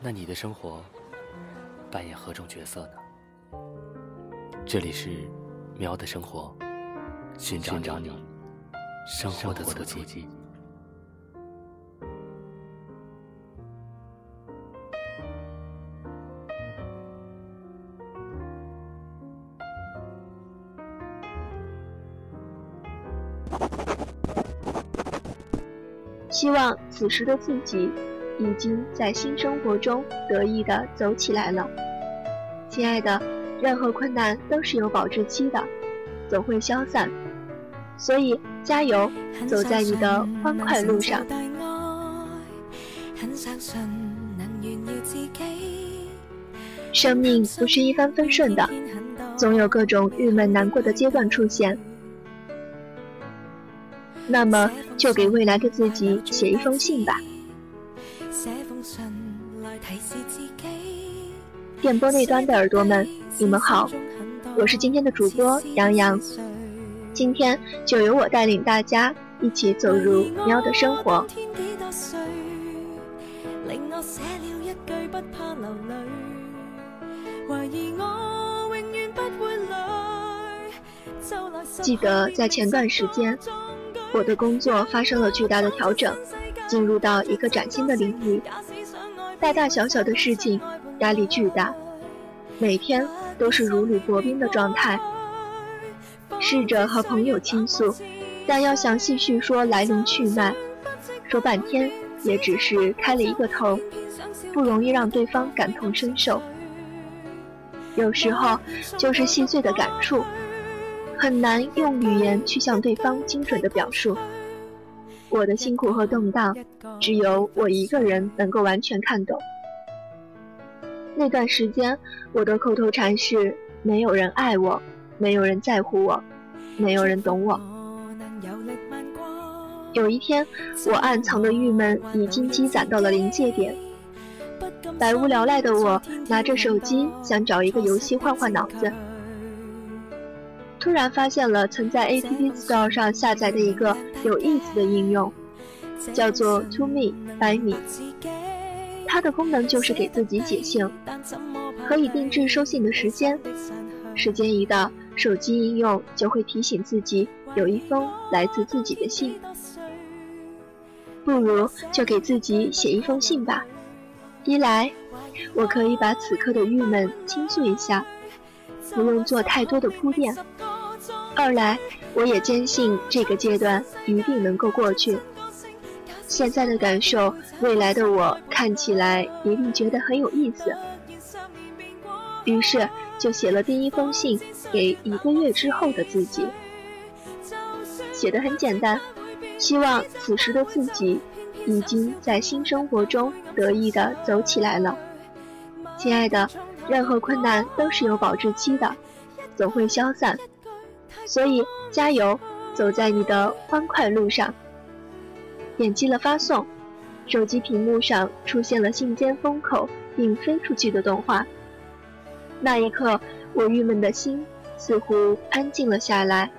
那你的生活扮演何种角色呢？这里是喵的生活，寻找你生活的足迹。希望此时的自己已经在新生活中得意的走起来了。亲爱的，任何困难都是有保质期的，总会消散。所以加油，走在你的欢快路上。生命不是一帆风顺的，总有各种郁闷难过的阶段出现。那么，就给未来的自己写一封信吧。电波那端的耳朵们，你们好，我是今天的主播杨洋。今天就由我带领大家一起走入喵的生活。记得在前段时间。我的工作发生了巨大的调整，进入到一个崭新的领域，大大小小的事情压力巨大，每天都是如履薄冰的状态。试着和朋友倾诉，但要详细叙说来龙去脉，说半天也只是开了一个头，不容易让对方感同身受。有时候就是细碎的感触。很难用语言去向对方精准的表述，我的辛苦和动荡，只有我一个人能够完全看懂。那段时间，我的口头禅是：没有人爱我，没有人在乎我，没有人懂我。有一天，我暗藏的郁闷已经积攒到了临界点，百无聊赖的我拿着手机，想找一个游戏换换脑子。突然发现了曾在 App Store 上下载的一个有意思的应用，叫做 To Me by Me。它的功能就是给自己写信，可以定制收信的时间，时间一到，手机应用就会提醒自己有一封来自自己的信。不如就给自己写一封信吧，一来我可以把此刻的郁闷倾诉一下，不用做太多的铺垫。二来，我也坚信这个阶段一定能够过去。现在的感受，未来的我看起来一定觉得很有意思。于是就写了第一封信给一个月之后的自己。写的很简单，希望此时的自己已经在新生活中得意的走起来了。亲爱的，任何困难都是有保质期的，总会消散。所以加油，走在你的欢快路上。点击了发送，手机屏幕上出现了信笺封口并飞出去的动画。那一刻，我郁闷的心似乎安静了下来，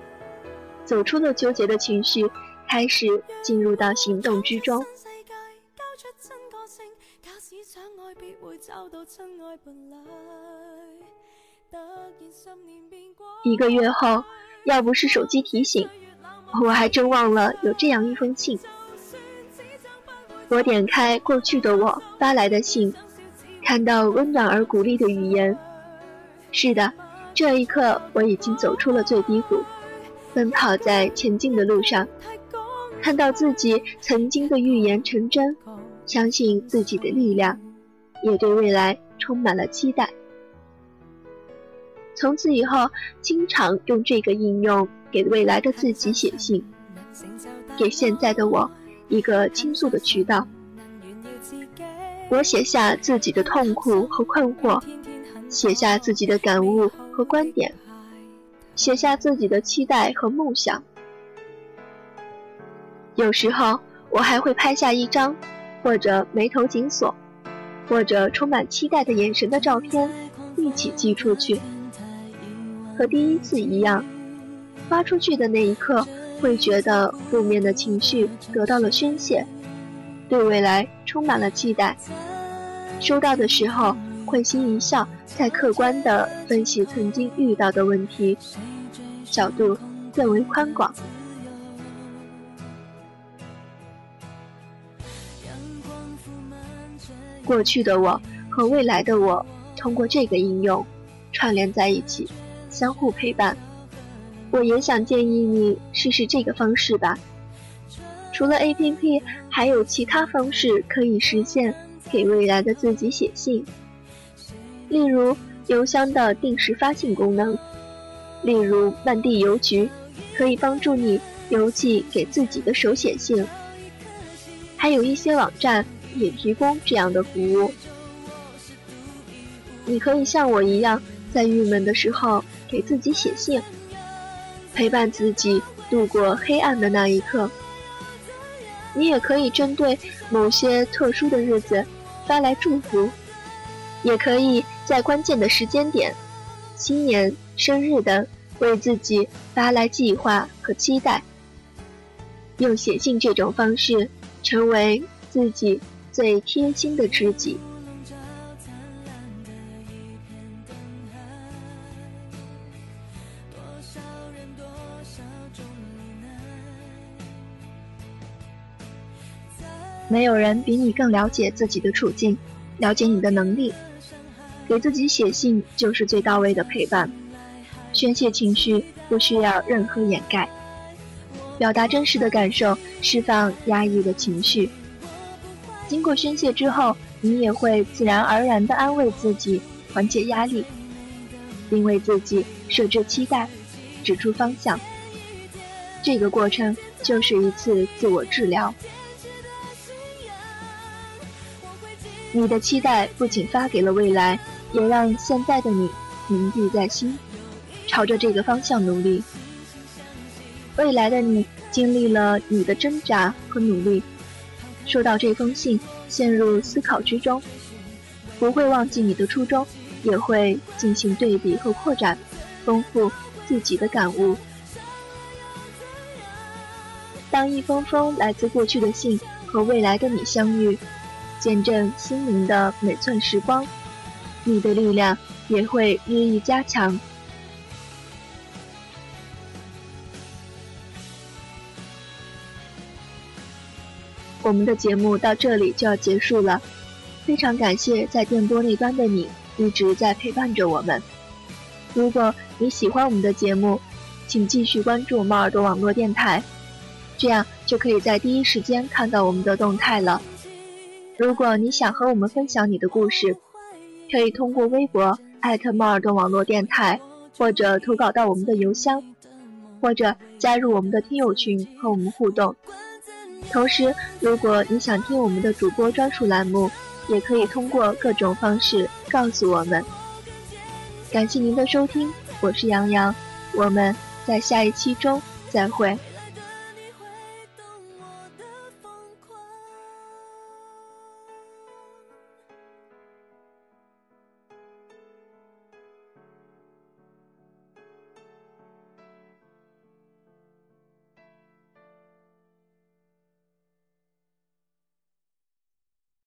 走出了纠结的情绪，开始进入到行动之中。一个月后。要不是手机提醒，我还真忘了有这样一封信。我点开过去的我发来的信，看到温暖而鼓励的语言。是的，这一刻我已经走出了最低谷，奔跑在前进的路上，看到自己曾经的预言成真，相信自己的力量，也对未来充满了期待。从此以后，经常用这个应用给未来的自己写信，给现在的我一个倾诉的渠道。我写下自己的痛苦和困惑，写下自己的感悟和观点，写下自己的期待和梦想。有时候，我还会拍下一张，或者眉头紧锁，或者充满期待的眼神的照片，一起寄出去。和第一次一样，发出去的那一刻，会觉得负面的情绪得到了宣泄。对未来充满了期待，收到的时候会心一笑，再客观地分析曾经遇到的问题，角度更为宽广。过去的我和未来的我通过这个应用串联在一起，相互陪伴。我也想建议你试试这个方式吧。除了 APP，还有其他方式可以实现给未来的自己写信，例如邮箱的定时发信功能，例如慢递邮局，可以帮助你邮寄给自己的手写信。还有一些网站也提供这样的服务。你可以像我一样，在郁闷的时候给自己写信，陪伴自己度过黑暗的那一刻。你也可以针对某些特殊的日子发来祝福，也可以在关键的时间点，新年、生日等，为自己发来计划和期待。用写信这种方式，成为自己最贴心的知己。没有人比你更了解自己的处境，了解你的能力。给自己写信就是最到位的陪伴。宣泄情绪不需要任何掩盖，表达真实的感受，释放压抑的情绪。经过宣泄之后，你也会自然而然地安慰自己，缓解压力，并为自己设置期待，指出方向。这个过程就是一次自我治疗。你的期待不仅发给了未来，也让现在的你铭记在心，朝着这个方向努力。未来的你经历了你的挣扎和努力，收到这封信，陷入思考之中，不会忘记你的初衷，也会进行对比和扩展，丰富自己的感悟。当一封封来自过去的信和未来的你相遇。见证心灵的每寸时光，你的力量也会日益加强。我们的节目到这里就要结束了，非常感谢在电波那端的你一直在陪伴着我们。如果你喜欢我们的节目，请继续关注猫耳朵网络电台，这样就可以在第一时间看到我们的动态了。如果你想和我们分享你的故事，可以通过微博艾特猫耳朵网络电台，或者投稿到我们的邮箱，或者加入我们的听友群和我们互动。同时，如果你想听我们的主播专属栏目，也可以通过各种方式告诉我们。感谢您的收听，我是杨洋，我们在下一期中再会。